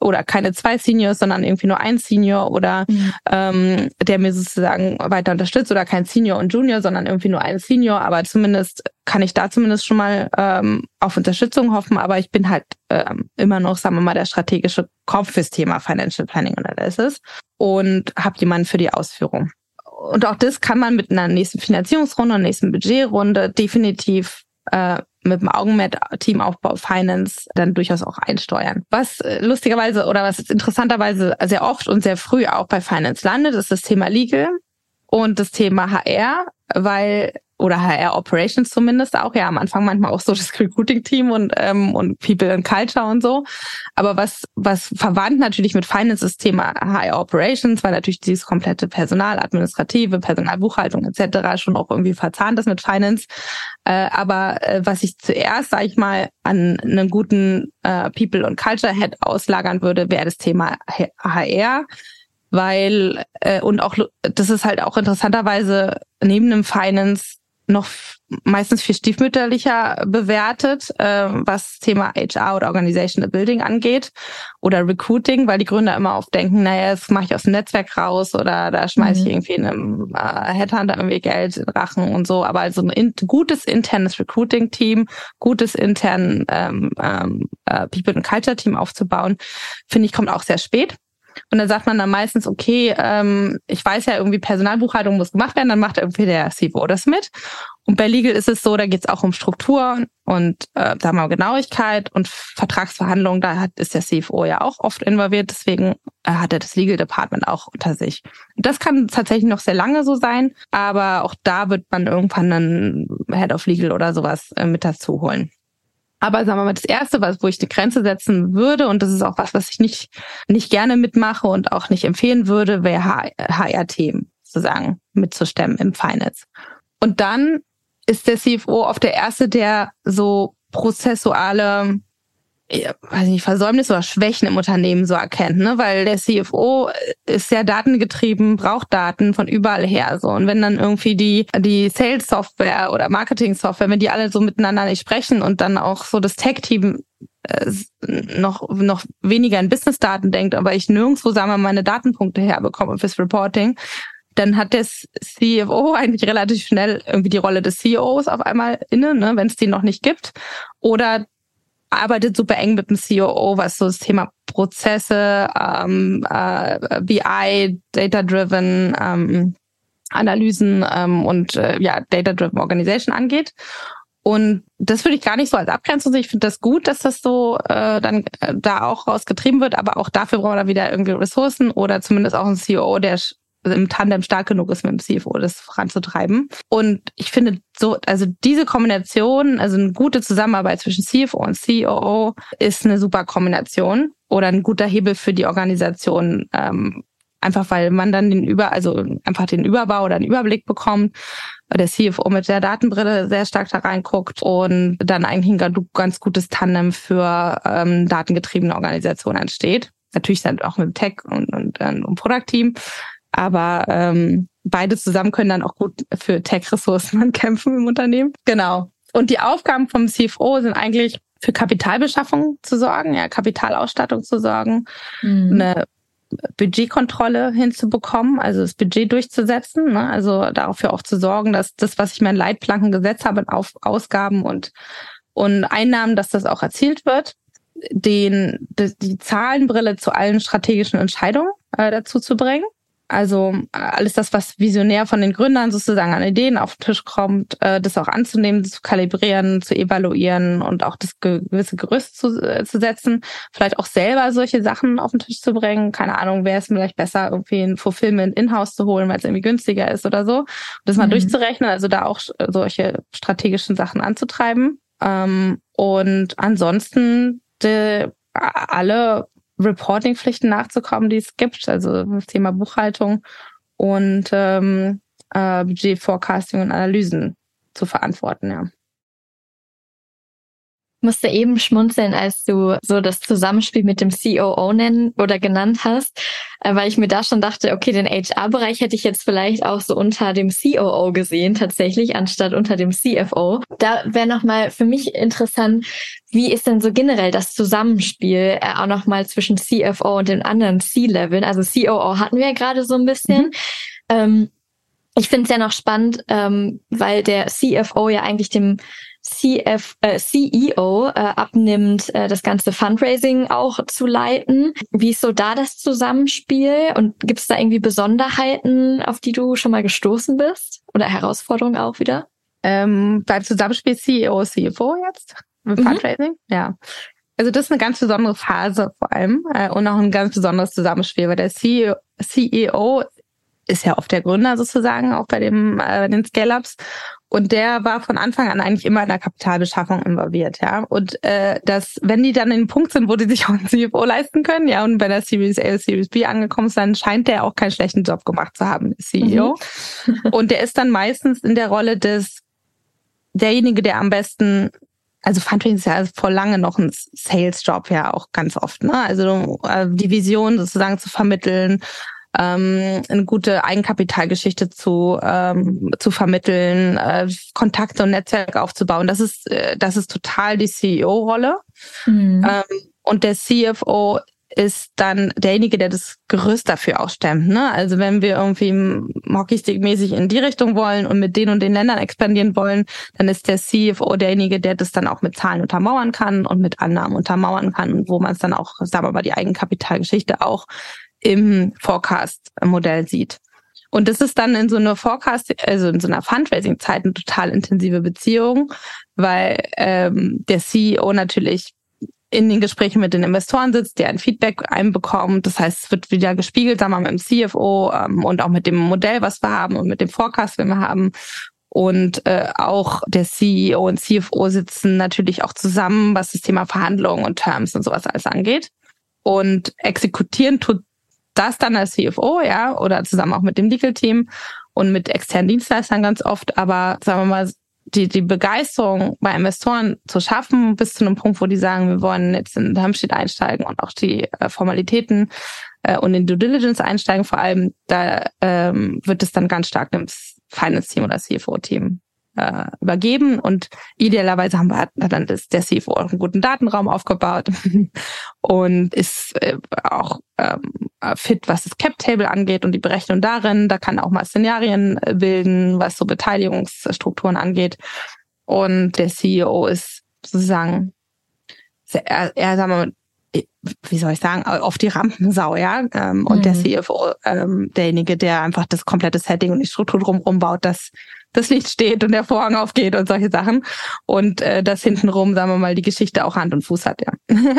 oder keine zwei Seniors, sondern irgendwie nur ein Senior oder mhm. ähm, der mir sozusagen weiter unterstützt oder kein Senior und Junior, sondern irgendwie nur ein Senior. Aber zumindest kann ich da zumindest schon mal ähm, auf Unterstützung hoffen. Aber ich bin halt ähm, immer noch, sagen wir mal, der strategische Kopf fürs Thema Financial Planning und Analysis und habe jemanden für die Ausführung und auch das kann man mit einer nächsten Finanzierungsrunde und nächsten Budgetrunde definitiv äh, mit dem Augenmerk Teamaufbau Finance dann durchaus auch einsteuern. Was äh, lustigerweise oder was interessanterweise sehr oft und sehr früh auch bei Finance landet, ist das Thema Legal und das Thema HR, weil oder HR Operations zumindest auch, ja, am Anfang manchmal auch so das Recruiting-Team und, ähm, und People and Culture und so. Aber was, was verwandt natürlich mit Finance ist Thema HR Operations, weil natürlich dieses komplette Personal, administrative, Personalbuchhaltung etc. schon auch irgendwie verzahnt ist mit Finance. Äh, aber äh, was ich zuerst, sage ich mal, an einen guten äh, People und Culture Head auslagern würde, wäre das Thema HR weil äh, und auch das ist halt auch interessanterweise neben dem Finance noch meistens viel stiefmütterlicher bewertet, äh, was Thema HR oder Organizational Building angeht oder Recruiting, weil die Gründer immer oft denken, naja, das mache ich aus dem Netzwerk raus oder da schmeiße mhm. ich irgendwie in einem äh, Headhunter irgendwie Geld in Rachen und so. Aber also ein in, gutes internes Recruiting-Team, gutes intern ähm, ähm, äh, People and Culture Team aufzubauen, finde ich, kommt auch sehr spät. Und dann sagt man dann meistens, okay, ähm, ich weiß ja irgendwie, Personalbuchhaltung muss gemacht werden, dann macht irgendwie der CFO das mit. Und bei Legal ist es so, da geht es auch um Struktur und äh, sagen wir mal Genauigkeit und Vertragsverhandlungen. Da hat, ist der CFO ja auch oft involviert, deswegen äh, hat er das Legal Department auch unter sich. Das kann tatsächlich noch sehr lange so sein, aber auch da wird man irgendwann einen Head of Legal oder sowas äh, mit dazu holen. Aber sagen wir mal, das Erste, was, wo ich eine Grenze setzen würde, und das ist auch was, was ich nicht, nicht gerne mitmache und auch nicht empfehlen würde, wäre HR-Themen sozusagen mitzustemmen im Finance. Und dann ist der CFO oft der Erste, der so prozessuale weiß nicht, Versäumnisse oder Schwächen im Unternehmen so erkennt, ne? Weil der CFO ist sehr datengetrieben, braucht Daten von überall her. So. Und wenn dann irgendwie die, die Sales-Software oder Marketing-Software, wenn die alle so miteinander nicht sprechen und dann auch so das Tech-Team äh, noch, noch weniger in Business-Daten denkt, aber ich nirgendwo, sagen wir, meine Datenpunkte herbekomme fürs Reporting, dann hat der CFO eigentlich relativ schnell irgendwie die Rolle des CEOs auf einmal inne, ne, wenn es die noch nicht gibt. Oder arbeitet super eng mit dem COO, was so das Thema Prozesse, ähm, äh, BI, Data-Driven ähm, Analysen ähm, und äh, ja, Data-Driven Organization angeht. Und das würde ich gar nicht so als Abgrenzung sehen. Ich finde das gut, dass das so äh, dann äh, da auch rausgetrieben wird, aber auch dafür brauchen wir da wieder irgendwie Ressourcen oder zumindest auch ein CEO, der im Tandem stark genug ist mit dem CFO, das voranzutreiben. Und ich finde so, also diese Kombination, also eine gute Zusammenarbeit zwischen CFO und COO ist eine super Kombination oder ein guter Hebel für die Organisation. Ähm, einfach weil man dann den Über, also einfach den Überbau oder den Überblick bekommt, der CFO mit der Datenbrille sehr stark da reinguckt und dann eigentlich ein ganz gutes Tandem für ähm, datengetriebene Organisationen entsteht. Natürlich dann auch mit Tech und, und, und Produktteam. Aber ähm, beide zusammen können dann auch gut für Tech-Ressourcen kämpfen im Unternehmen. Genau. Und die Aufgaben vom CFO sind eigentlich für Kapitalbeschaffung zu sorgen, ja, Kapitalausstattung zu sorgen, mhm. eine Budgetkontrolle hinzubekommen, also das Budget durchzusetzen, ne? also dafür auch zu sorgen, dass das, was ich mir in Leitplanken gesetzt habe, auf Ausgaben und, und Einnahmen, dass das auch erzielt wird, den, die, die Zahlenbrille zu allen strategischen Entscheidungen äh, dazu zu bringen also äh, alles das, was visionär von den Gründern sozusagen an Ideen auf den Tisch kommt, äh, das auch anzunehmen, zu kalibrieren, zu evaluieren und auch das gewisse Gerüst zu, äh, zu setzen, vielleicht auch selber solche Sachen auf den Tisch zu bringen. Keine Ahnung, wäre es vielleicht besser, irgendwie ein Fulfillment in-house zu holen, weil es irgendwie günstiger ist oder so. Das mal mhm. durchzurechnen, also da auch solche strategischen Sachen anzutreiben. Ähm, und ansonsten alle Reporting-Pflichten nachzukommen, die es gibt, also das Thema Buchhaltung und ähm, äh, Budget, Forecasting und Analysen zu verantworten, ja musste eben schmunzeln, als du so das Zusammenspiel mit dem COO nennen oder genannt hast, äh, weil ich mir da schon dachte, okay, den HR-Bereich hätte ich jetzt vielleicht auch so unter dem COO gesehen, tatsächlich, anstatt unter dem CFO. Da wäre nochmal für mich interessant, wie ist denn so generell das Zusammenspiel äh, auch nochmal zwischen CFO und den anderen C-Leveln? Also COO hatten wir ja gerade so ein bisschen. Mhm. Ähm, ich finde es ja noch spannend, ähm, weil der CFO ja eigentlich dem CF, äh, CEO äh, abnimmt, äh, das ganze Fundraising auch zu leiten. Wie ist so da das Zusammenspiel? Und gibt es da irgendwie Besonderheiten, auf die du schon mal gestoßen bist? Oder Herausforderungen auch wieder? Ähm, beim Zusammenspiel CEO, CFO jetzt? Mit mhm. Fundraising? Ja. Also das ist eine ganz besondere Phase vor allem äh, und auch ein ganz besonderes Zusammenspiel, weil der CEO, CEO ist ja oft der Gründer sozusagen, auch bei dem äh, bei den Scale-Ups. Und der war von Anfang an eigentlich immer in der Kapitalbeschaffung involviert, ja. Und äh, dass, wenn die dann in den Punkt sind, wo die sich auch ein CFO leisten können, ja, und bei der Series A, Series B angekommen sind, scheint der auch keinen schlechten Job gemacht zu haben, CEO. Mhm. und der ist dann meistens in der Rolle des derjenige, der am besten also Fundraising ist ja vor lange noch ein Sales-Job ja auch ganz oft, ne? Also äh, die Vision sozusagen zu vermitteln, ähm, eine gute Eigenkapitalgeschichte zu, ähm, zu vermitteln, äh, Kontakte und Netzwerke aufzubauen. Das ist, äh, das ist total die CEO-Rolle. Mhm. Ähm, und der CFO ist dann derjenige, der das Gerüst dafür auch stemmt. Ne? Also wenn wir irgendwie Hockeystick-mäßig in die Richtung wollen und mit den und den Ländern expandieren wollen, dann ist der CFO derjenige, der das dann auch mit Zahlen untermauern kann und mit Annahmen untermauern kann, wo man es dann auch, sagen wir mal, die Eigenkapitalgeschichte auch im Forecast-Modell sieht. Und das ist dann in so einer Forecast, also in so einer Fundraising-Zeit eine total intensive Beziehung, weil ähm, der CEO natürlich in den Gesprächen mit den Investoren sitzt, der ein Feedback einbekommt. Das heißt, es wird wieder gespiegelt, sagen wir mal, mit dem CFO ähm, und auch mit dem Modell, was wir haben und mit dem Forecast, den wir haben. Und äh, auch der CEO und CFO sitzen natürlich auch zusammen, was das Thema Verhandlungen und Terms und sowas alles angeht. Und exekutieren tut das dann als CFO, ja, oder zusammen auch mit dem Legal-Team und mit externen Dienstleistern ganz oft. Aber sagen wir mal, die, die Begeisterung bei Investoren zu schaffen, bis zu einem Punkt, wo die sagen, wir wollen jetzt in Termsheet einsteigen und auch die äh, Formalitäten äh, und in Due Diligence einsteigen, vor allem, da ähm, wird es dann ganz stark dem Finance-Team oder CFO-Team äh, übergeben und idealerweise haben wir hat dann das, der CFO auch einen guten Datenraum aufgebaut und ist äh, auch ähm, fit, was das Cap-Table angeht und die Berechnung darin. Da kann auch mal Szenarien äh, bilden, was so Beteiligungsstrukturen angeht. Und der CEO ist sozusagen er, er sagen wir mal, wie soll ich sagen, auf die Rampensau, ja. Ähm, und der mhm. CFO, ähm, derjenige, der einfach das komplette Setting und die Struktur drumherum baut, dass das Licht steht und der Vorhang aufgeht und solche Sachen. Und äh, dass hintenrum, sagen wir mal, die Geschichte auch Hand und Fuß hat, ja.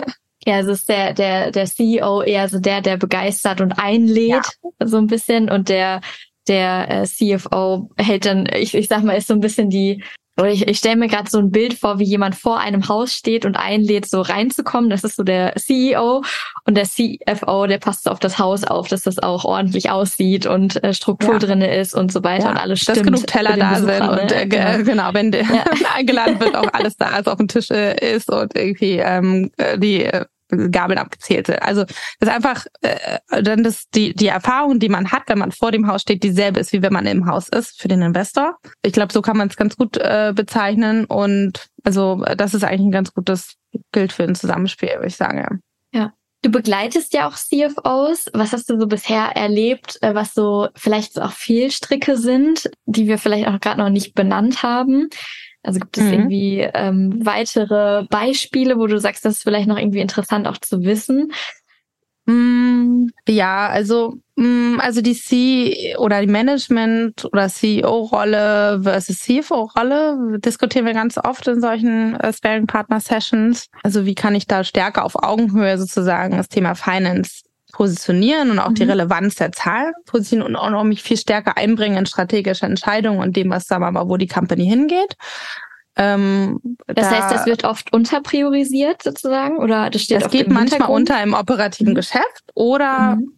Ja, es ist der, der, der CEO eher so der, der begeistert und einlädt, ja. so ein bisschen. Und der, der äh, CFO hält dann, ich, ich sag mal, ist so ein bisschen die oder ich, ich stelle mir gerade so ein Bild vor, wie jemand vor einem Haus steht und einlädt, so reinzukommen. Das ist so der CEO und der CFO, der passt so auf das Haus auf, dass das auch ordentlich aussieht und äh, Struktur ja. drinne ist und so weiter ja, und alles stimmt. Dass genug Teller da Besucher, sind und äh, genau. genau, wenn der ja. eingeladen wird, auch alles da ist, auf dem Tisch äh, ist und irgendwie ähm, äh, die äh, Gabeln abgezählte. Also das ist einfach äh, dann das die die Erfahrung, die man hat, wenn man vor dem Haus steht, dieselbe ist wie wenn man im Haus ist für den Investor. Ich glaube, so kann man es ganz gut äh, bezeichnen und also das ist eigentlich ein ganz gutes Bild für ein Zusammenspiel, würde ich sagen. Ja. ja. Du begleitest ja auch CFOs. Was hast du so bisher erlebt, äh, was so vielleicht auch Fehlstricke sind, die wir vielleicht auch gerade noch nicht benannt haben? Also gibt es mhm. irgendwie ähm, weitere Beispiele, wo du sagst, das ist vielleicht noch irgendwie interessant auch zu wissen? Mm, ja, also mm, also die C oder die Management oder CEO-Rolle versus CFO-Rolle diskutieren wir ganz oft in solchen äh, Sparing Partner Sessions. Also wie kann ich da stärker auf Augenhöhe sozusagen das Thema Finance positionieren und auch mhm. die Relevanz der Zahlen positionieren und auch noch mich viel stärker einbringen in strategische Entscheidungen und dem, was sagen wir mal, wo die Company hingeht. Ähm, das da, heißt, das wird oft unterpriorisiert sozusagen oder das steht Das geht manchmal unter im operativen mhm. Geschäft oder mhm.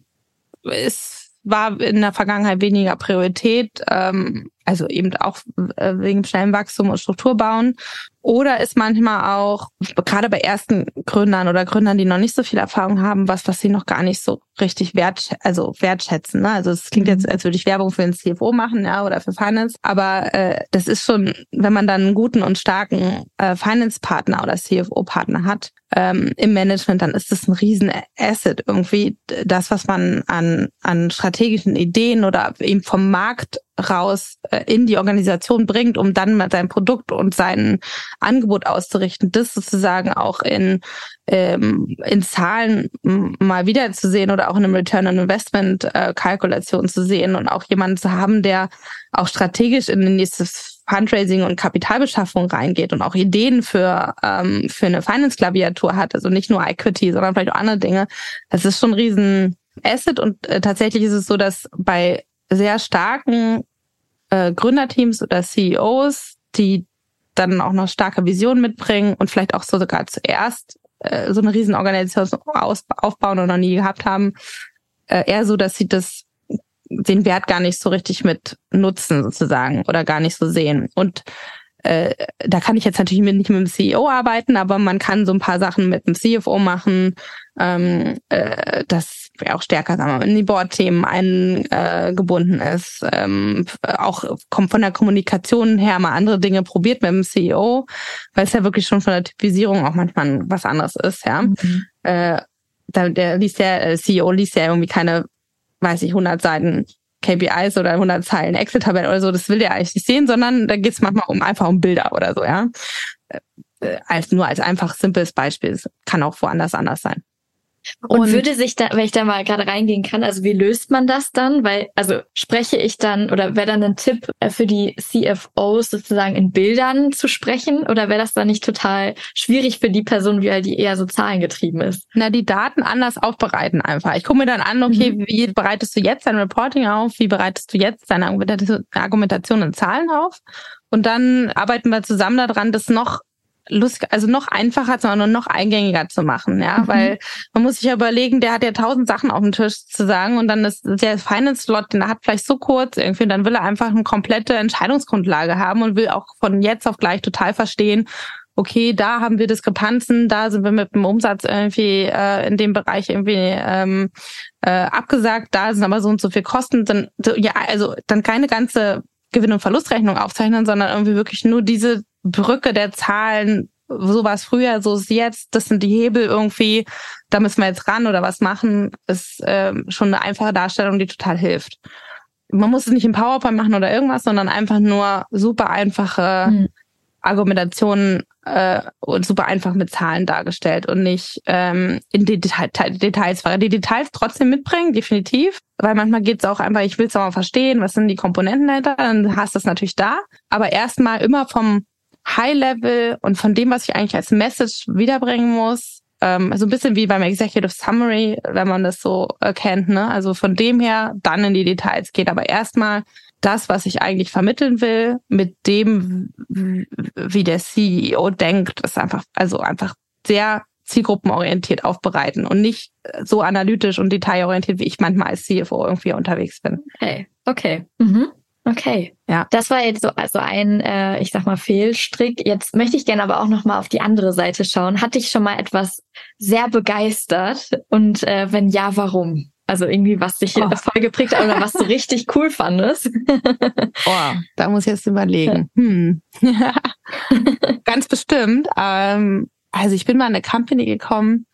es war in der Vergangenheit weniger Priorität, ähm, also eben auch äh, wegen schnellem Wachstum und Strukturbauen oder ist manchmal auch, gerade bei ersten Gründern oder Gründern, die noch nicht so viel Erfahrung haben, was, was sie noch gar nicht so richtig wert, also wertschätzen. Ne? Also es klingt jetzt, mhm. als würde ich Werbung für den CFO machen, ja, oder für Finance. Aber äh, das ist schon, wenn man dann einen guten und starken äh, Finance-Partner oder CFO-Partner hat ähm, im Management, dann ist das ein riesen Asset. Irgendwie das, was man an, an strategischen Ideen oder eben vom Markt raus äh, in die Organisation bringt, um dann mal sein Produkt und sein Angebot auszurichten, das sozusagen auch in, ähm, in Zahlen mal wieder zu sehen oder auch in einem Return on Investment äh, Kalkulation zu sehen und auch jemanden zu haben, der auch strategisch in den nächstes Fundraising und Kapitalbeschaffung reingeht und auch Ideen für, ähm, für eine Finance-Klaviatur hat, also nicht nur Equity, sondern vielleicht auch andere Dinge. Das ist schon ein riesen Asset und äh, tatsächlich ist es so, dass bei sehr starken äh, Gründerteams oder CEOs, die dann auch noch starke Visionen mitbringen und vielleicht auch so sogar zuerst äh, so eine Riesenorganisation aufbauen und noch nie gehabt haben, äh, eher so, dass sie das den Wert gar nicht so richtig mit nutzen sozusagen oder gar nicht so sehen. Und äh, da kann ich jetzt natürlich nicht mit dem CEO arbeiten, aber man kann so ein paar Sachen mit dem CFO machen, ähm, äh, dass auch stärker sagen wir mal, in die Board-Themen eingebunden äh, ist. Ähm, auch kommt von der Kommunikation her mal andere Dinge probiert mit dem CEO, weil es ja wirklich schon von der Typisierung auch manchmal was anderes ist, ja. Mhm. Äh, da, der liest ja, äh, CEO liest ja irgendwie keine, weiß ich, 100 Seiten KPIs oder 100 Zeilen Excel-Tabelle oder so, das will der eigentlich nicht sehen, sondern da geht es manchmal um einfach um Bilder oder so, ja. Äh, äh, als nur als einfach simples Beispiel. Es kann auch woanders anders sein. Und, und, würde sich da, wenn ich da mal gerade reingehen kann, also wie löst man das dann? Weil, also spreche ich dann oder wäre dann ein Tipp äh, für die CFOs sozusagen in Bildern zu sprechen oder wäre das dann nicht total schwierig für die Person, wie die eher so zahlengetrieben ist? Na, die Daten anders aufbereiten einfach. Ich gucke mir dann an, okay, mhm. wie bereitest du jetzt dein Reporting auf? Wie bereitest du jetzt deine Argumentation in Zahlen auf? Und dann arbeiten wir zusammen daran, das noch lustig, also noch einfacher, sondern noch eingängiger zu machen, ja, Mhm. weil man muss sich ja überlegen, der hat ja tausend Sachen auf dem Tisch zu sagen und dann ist der Finance-Slot, den er hat vielleicht so kurz irgendwie, dann will er einfach eine komplette Entscheidungsgrundlage haben und will auch von jetzt auf gleich total verstehen, okay, da haben wir Diskrepanzen, da sind wir mit dem Umsatz irgendwie äh, in dem Bereich irgendwie ähm, äh, abgesagt, da sind aber so und so viel Kosten, dann ja, also dann keine ganze Gewinn- und Verlustrechnung aufzeichnen, sondern irgendwie wirklich nur diese Brücke der Zahlen, so war es früher, so ist jetzt, das sind die Hebel irgendwie, da müssen wir jetzt ran oder was machen, ist ähm, schon eine einfache Darstellung, die total hilft. Man muss es nicht im PowerPoint machen oder irgendwas, sondern einfach nur super einfache Mhm. Argumentationen äh, und super einfach mit Zahlen dargestellt und nicht ähm, in die Detail, Details. Die Details trotzdem mitbringen, definitiv. Weil manchmal geht es auch einfach, ich will es auch mal verstehen, was sind die Komponenten dahinter, dann hast du es natürlich da. Aber erstmal immer vom High Level und von dem, was ich eigentlich als Message wiederbringen muss, ähm, so ein bisschen wie beim Executive Summary, wenn man das so erkennt, ne? Also von dem her dann in die Details geht. Aber erstmal das, was ich eigentlich vermitteln will, mit dem, wie der CEO denkt, ist einfach, also einfach sehr zielgruppenorientiert aufbereiten und nicht so analytisch und detailorientiert, wie ich manchmal als CFO irgendwie unterwegs bin. Okay, okay. Mhm. Okay. Ja. Das war jetzt so also ein, äh, ich sag mal, Fehlstrick. Jetzt möchte ich gerne aber auch noch mal auf die andere Seite schauen. Hat dich schon mal etwas sehr begeistert? Und äh, wenn ja, warum? Also irgendwie, was dich Oh. voll geprägt hat oder was du richtig cool fandest? Oh, da muss ich jetzt überlegen. Hm. Ganz bestimmt. Ähm, also ich bin mal in eine Company gekommen,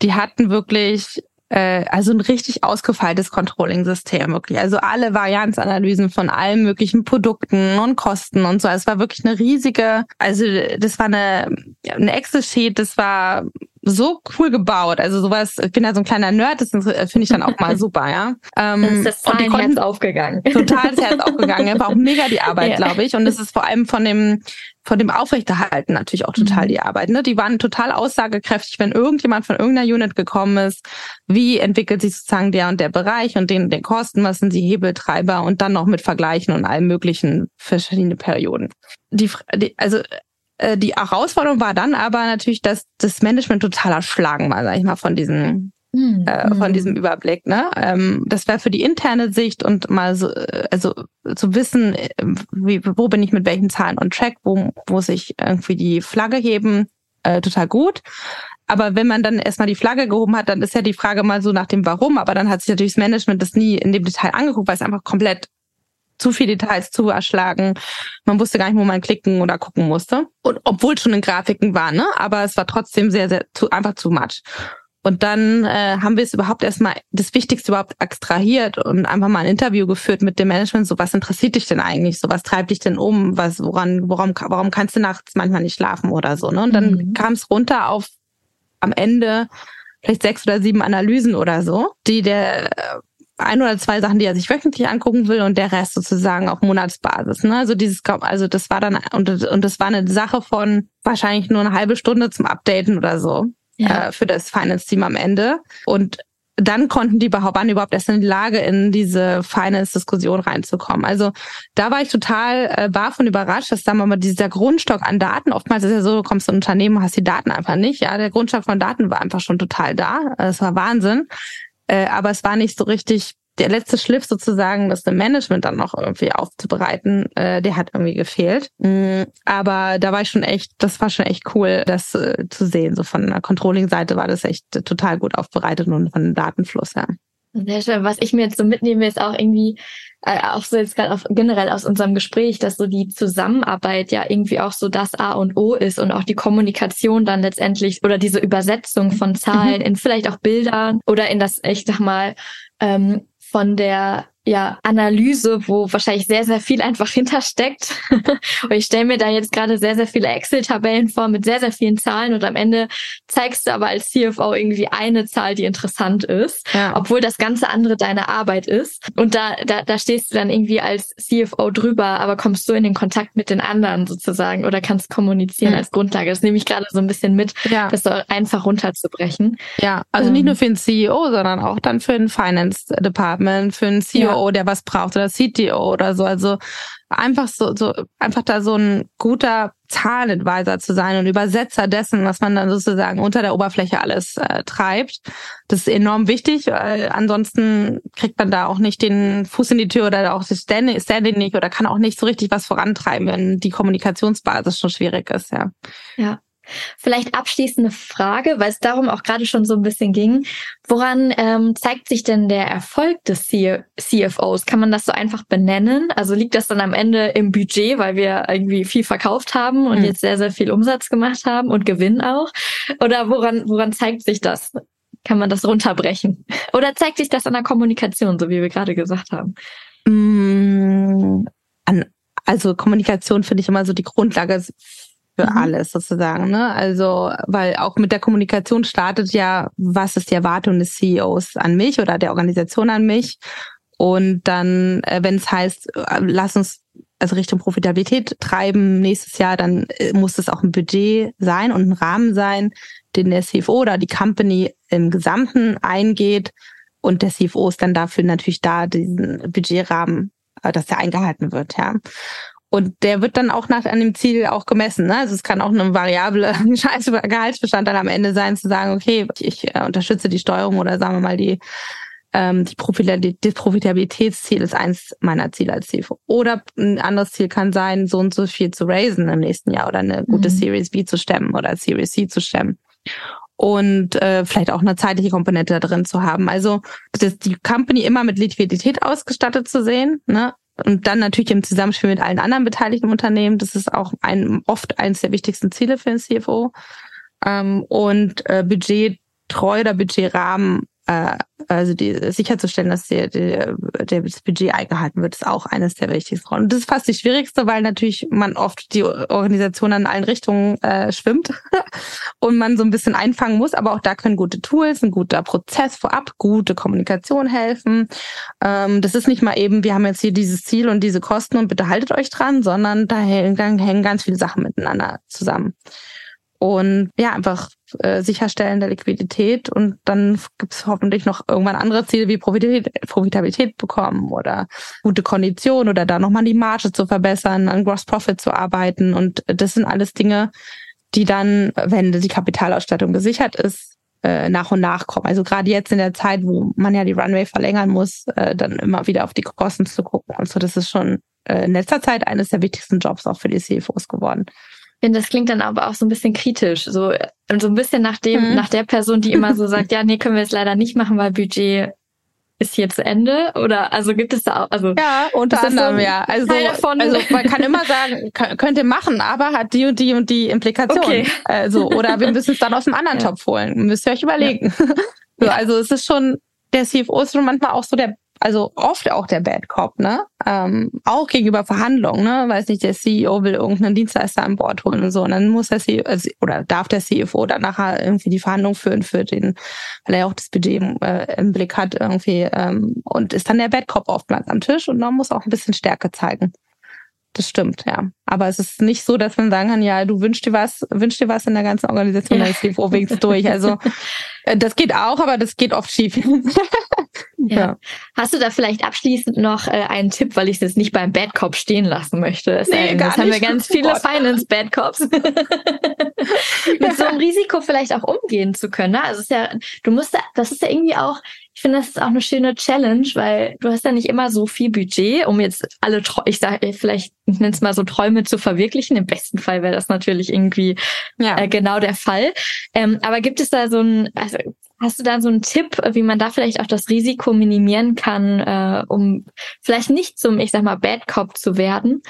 die hatten wirklich äh, also ein richtig ausgefeiltes Controlling-System, wirklich. Also alle Varianzanalysen von allen möglichen Produkten und Kosten und so. Es war wirklich eine riesige, also das war eine, eine Excel-Sheet, das war so cool gebaut. Also sowas, ich bin ja so ein kleiner Nerd, das finde ich dann auch mal super, ja. Ähm, Das ist das und die Zahlenherz konnten- aufgegangen. total das Herz aufgegangen. War auch mega die Arbeit, Ja. glaube ich. Und es ist vor allem von dem, von dem Aufrechterhalten natürlich auch total Mhm. die Arbeit. Ne? Die waren total aussagekräftig, wenn irgendjemand von irgendeiner Unit gekommen ist. Wie entwickelt sich sozusagen der und der Bereich und den, den Kosten? Was sind die Hebeltreiber? Und dann noch mit Vergleichen und allen möglichen verschiedene Perioden. Die, die also äh, die Herausforderung war dann aber natürlich, dass das Management total erschlagen war, sag ich mal, von diesen Hm, äh, hm. von diesem Überblick. Ne? Ähm, das wäre für die interne Sicht und mal so, äh, also zu wissen, äh, wie, wo bin ich mit welchen Zahlen on track, wo muss ich irgendwie die Flagge heben, äh, total gut. Aber wenn man dann erstmal die Flagge gehoben hat, dann ist ja die Frage mal so nach dem Warum. Aber dann hat sich natürlich das Management das nie in dem Detail angeguckt, weil es einfach komplett zu viel Details zu erschlagen. Man wusste gar nicht, wo man klicken oder gucken musste. Und obwohl es schon in Grafiken war, ne? Aber es war trotzdem sehr, sehr zu, einfach zu much. Und dann äh, haben wir es überhaupt erstmal das Wichtigste überhaupt extrahiert und einfach mal ein Interview geführt mit dem Management. So, was interessiert dich denn eigentlich? So, was treibt dich denn um? Was, woran, warum, warum kannst du nachts manchmal nicht schlafen oder so? Ne? Und dann Mhm. kam es runter auf am Ende vielleicht sechs oder sieben Analysen oder so, die der äh, ein oder zwei Sachen, die er sich wöchentlich angucken will und der Rest sozusagen auf Monatsbasis. Ne? Also dieses, also das war dann und, und das war eine Sache von wahrscheinlich nur eine halbe Stunde zum Updaten oder so Ja. äh, für das Finance-Team am Ende. Und dann konnten die überhaupt, waren überhaupt erst in die Lage, in diese Finance-Diskussion reinzukommen. Also da war ich total äh, baff und überrascht, dass da mal dieser Grundstock an Daten, oftmals ist ja so, du kommst in ein Unternehmen und hast die Daten einfach nicht. Ja, der Grundstock von Daten war einfach schon total da. Es war Wahnsinn. Äh, aber es war nicht so richtig der letzte Schliff sozusagen, das dem Management dann noch irgendwie aufzubereiten, äh, der hat irgendwie gefehlt. Mm, aber da war ich schon echt, das war schon echt cool, das äh, zu sehen. So von der Controlling-Seite war das echt total gut aufbereitet und von dem Datenfluss, ja. Sehr schön. Was ich mir jetzt so mitnehme, ist auch irgendwie, äh, auch so jetzt gerade auf, generell aus unserem Gespräch, dass so die Zusammenarbeit ja irgendwie auch so das A und O ist und auch die Kommunikation dann letztendlich oder diese Übersetzung von Zahlen in vielleicht auch Bildern oder in das, ich sag mal, ähm, von der ja, Analyse, wo wahrscheinlich sehr, sehr viel einfach hintersteckt. und ich stelle mir da jetzt gerade sehr, sehr viele Excel-Tabellen vor mit sehr, sehr vielen Zahlen und am Ende zeigst du aber als CFO irgendwie eine Zahl, die interessant ist Ja. obwohl das ganze andere deine Arbeit ist. Und da, da, da stehst du dann irgendwie als CFO drüber, aber kommst du in den Kontakt mit den anderen sozusagen oder kannst kommunizieren Mhm. als Grundlage. Das nehme ich gerade so ein bisschen mit, ja. das so einfach runterzubrechen. Ja, also nicht Ähm. nur für den CEO, sondern auch dann für den Finance Department, für COO, der was braucht oder CTO oder so. Also einfach so, so einfach da so ein guter Zahlenadvisor zu sein und Übersetzer dessen, was man dann sozusagen unter der Oberfläche alles äh, treibt. Das ist enorm wichtig, weil ansonsten kriegt man da auch nicht den Fuß in die Tür oder auch das Standing, Standing nicht oder kann auch nicht so richtig was vorantreiben, wenn die Kommunikationsbasis schon schwierig ist, ja. Ja. Vielleicht abschließende Frage, weil es darum auch gerade schon so ein bisschen ging. Woran ähm, zeigt sich denn der Erfolg des C CFOs? Kann man das so einfach benennen? Also liegt das dann am Ende im Budget, weil wir irgendwie viel verkauft haben und mhm. jetzt sehr, sehr viel Umsatz gemacht haben und Gewinn auch? Oder woran, woran zeigt sich das? Kann man das runterbrechen? Oder zeigt sich das an der Kommunikation, so wie wir gerade gesagt haben? Mm, also Kommunikation finde ich immer so die Grundlage für mhm. alles sozusagen. Ne? Also, weil auch mit der Kommunikation startet ja, was ist die Erwartung des CEOs an mich oder der Organisation an mich? Und dann, äh, wenn es heißt, äh, lass uns also Richtung Profitabilität treiben nächstes Jahr, dann äh, muss es auch ein Budget sein und ein Rahmen sein, den der CFO oder die Company im Gesamten eingeht. Und der CFO ist dann dafür natürlich da, diesen Budgetrahmen, dass der eingehalten wird, ja. Und der wird dann auch nach einem Ziel auch gemessen. Ne? Also es kann auch eine variable Gehaltsbestandteil am Ende sein, zu sagen, okay, ich äh, unterstütze die Steuerung oder sagen wir mal die ähm, die Profitabilitätsziel ist eins meiner Ziele als CFO. Oder ein anderes Ziel kann sein, so und so viel zu raisen im nächsten Jahr oder eine gute mhm. Series B zu stemmen oder Series C zu stemmen und äh, vielleicht auch eine zeitliche Komponente da drin zu haben. Also das, die Company immer mit Liquidität ausgestattet zu sehen, ne? Und dann natürlich im Zusammenspiel mit allen anderen beteiligten Unternehmen. Das ist auch ein, oft eines der wichtigsten Ziele für den CFO. Ähm, und äh, Budget treu oder Budgetrahmen äh, also die, sicherzustellen, dass der, der, der, das Budget eingehalten wird, ist auch eines der wichtigsten Rollen. Und das ist fast die schwierigste, weil natürlich man oft die Organisation an allen Richtungen äh, schwimmt und man so ein bisschen einfangen muss. Aber auch da können gute Tools, ein guter Prozess vorab, gute Kommunikation helfen. Ähm, das ist nicht mal eben, wir haben jetzt hier dieses Ziel und diese Kosten und bitte haltet euch dran, sondern da hängen, hängen ganz viele Sachen miteinander zusammen und ja, einfach äh, sicherstellen der Liquidität und dann gibt's hoffentlich noch irgendwann andere Ziele wie Profitabilität, Profitabilität bekommen oder gute Kondition oder da nochmal die Marge zu verbessern, an Gross Profit zu arbeiten und das sind alles Dinge, die dann, wenn die Kapitalausstattung gesichert ist, äh, nach und nach kommen. Also gerade jetzt in der Zeit, wo man ja die Runway verlängern muss, äh, dann immer wieder auf die Kosten zu gucken. Und so, das ist schon äh, in letzter Zeit eines der wichtigsten Jobs auch für die CFOs geworden finde, das klingt dann aber auch so ein bisschen kritisch, so, so ein bisschen nach dem, hm. nach der Person, die immer so sagt, ja, nee, können wir es leider nicht machen, weil Budget ist hier zu Ende oder also gibt es da auch also ja unter anderem so ja also, also man kann immer sagen könnt ihr machen aber hat die und die und die Implikation okay. also oder wir müssen es dann aus einem anderen ja. Topf holen müsst ihr euch überlegen ja. so, also es ist schon der CFO ist schon manchmal auch so der also oft auch der Bad Cop, ne? Ähm, auch gegenüber Verhandlungen, ne? Weiß nicht, der CEO will irgendeinen Dienstleister an Bord holen und so. Und dann muss der CEO, also, oder darf der CFO dann nachher irgendwie die Verhandlung führen für den, weil er auch das Budget äh, im Blick hat irgendwie. Ähm, und ist dann der Bad Cop oftmals am Tisch und man muss auch ein bisschen Stärke zeigen. Das stimmt, ja. Aber es ist nicht so, dass man sagen kann, ja, du wünschst dir was, wünschst dir was in der ganzen Organisation, ja. als CFO wenigstens durch. Also äh, das geht auch, aber das geht oft schief. ja. ja. Hast du da vielleicht abschließend noch äh, einen Tipp, weil ich es jetzt nicht beim Bad Cop stehen lassen möchte? Das, nee, das haben wir ganz viele Finance Bad Cops. Mit so einem Risiko vielleicht auch umgehen zu können. Ne? Also es ist ja, du musst, da, das ist ja irgendwie auch ich finde, das ist auch eine schöne Challenge, weil du hast ja nicht immer so viel Budget, um jetzt alle, ich sage vielleicht, ich nenne es mal so Träume zu verwirklichen. Im besten Fall wäre das natürlich irgendwie ja. äh, genau der Fall. Ähm, aber gibt es da so ein, also hast du da so einen Tipp, wie man da vielleicht auch das Risiko minimieren kann, äh, um vielleicht nicht zum, ich sag mal, Bad Cop zu werden?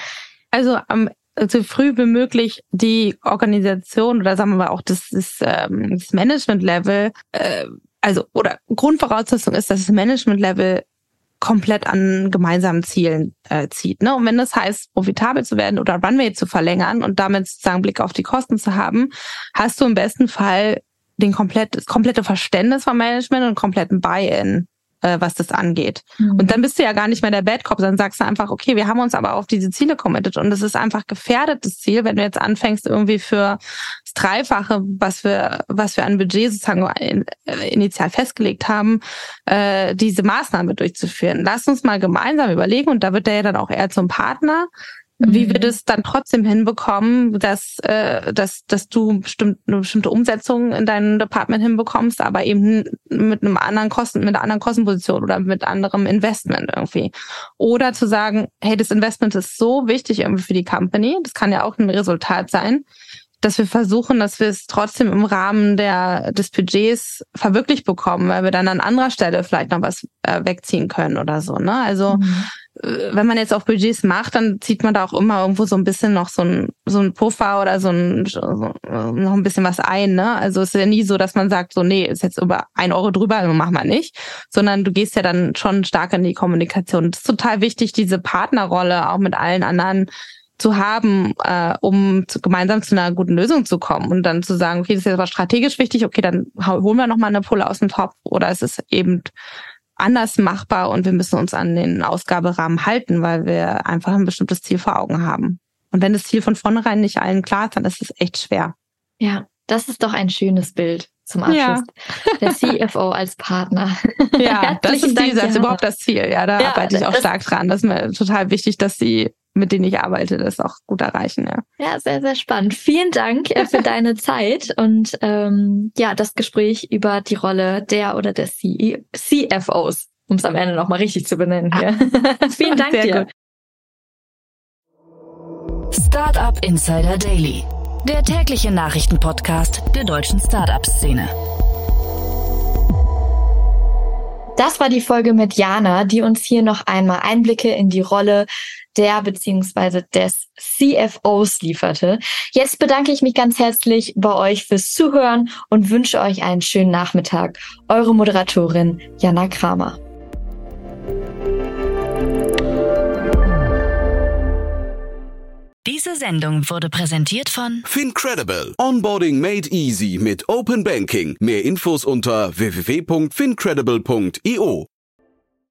Also am so früh wie möglich die Organisation oder sagen wir mal auch das, das, ähm, das Management-Level äh, also oder Grundvoraussetzung ist, dass das Management-Level komplett an gemeinsamen Zielen äh, zieht. Ne? Und wenn das heißt, profitabel zu werden oder Runway zu verlängern und damit sozusagen Blick auf die Kosten zu haben, hast du im besten Fall den komplett, das komplette Verständnis vom Management und kompletten Buy-in äh, was das angeht. Mhm. Und dann bist du ja gar nicht mehr der Bad Cop, dann sagst du einfach, okay, wir haben uns aber auf diese Ziele committed und es ist einfach gefährdetes Ziel, wenn du jetzt anfängst irgendwie für das Dreifache, was wir, was wir an Budget sozusagen in, äh, initial festgelegt haben, äh, diese Maßnahme durchzuführen. Lass uns mal gemeinsam überlegen und da wird der ja dann auch eher zum Partner wie wir mhm. das dann trotzdem hinbekommen, dass, äh, dass, dass du bestimmt, eine bestimmte Umsetzung in deinem Department hinbekommst, aber eben mit einem anderen Kosten, mit einer anderen Kostenposition oder mit anderem Investment irgendwie. Oder zu sagen, hey, das Investment ist so wichtig irgendwie für die Company, das kann ja auch ein Resultat sein, dass wir versuchen, dass wir es trotzdem im Rahmen der, des Budgets verwirklicht bekommen, weil wir dann an anderer Stelle vielleicht noch was äh, wegziehen können oder so. Ne? Also mhm. Äh, wenn man jetzt auch Budgets macht, dann zieht man da auch immer irgendwo so ein bisschen noch so ein, so ein Puffer oder so ein, so, noch ein bisschen was ein. Ne? Also es ist ja nie so, dass man sagt, so nee, ist jetzt über ein Euro drüber, also machen wir nicht. Sondern du gehst ja dann schon stark in die Kommunikation. Das ist total wichtig, diese Partnerrolle auch mit allen anderen zu haben, äh, um zu, gemeinsam zu einer guten Lösung zu kommen und dann zu sagen, okay, das ist jetzt aber strategisch wichtig, okay, dann holen wir nochmal eine Pulle aus dem Topf oder es ist eben anders machbar und wir müssen uns an den Ausgaberahmen halten, weil wir einfach ein bestimmtes Ziel vor Augen haben. Und wenn das Ziel von vornherein nicht allen klar ist, dann ist es echt schwer. Ja, das ist doch ein schönes Bild zum Abschluss. Ja. Der CFO als Partner. Ja, das ist, die, das ist überhaupt das Ziel. Ja, da ja, arbeite ich auch stark dran. Das ist mir total wichtig, dass sie mit denen ich arbeite, das auch gut erreichen. Ja, ja sehr, sehr spannend. Vielen Dank äh, für deine Zeit und ähm, ja, das Gespräch über die Rolle der oder des CFOs, um es am Ende nochmal richtig zu benennen hier. Vielen Dank sehr dir. Gut. Startup Insider Daily, der tägliche Nachrichtenpodcast der deutschen Startup-Szene. Das war die Folge mit Jana, die uns hier noch einmal Einblicke in die Rolle der beziehungsweise des CFOs lieferte. Jetzt bedanke ich mich ganz herzlich bei euch fürs Zuhören und wünsche euch einen schönen Nachmittag. Eure Moderatorin Jana Kramer. Diese Sendung wurde präsentiert von Fincredible. Onboarding made easy mit Open Banking. Mehr Infos unter www.fincredible.io.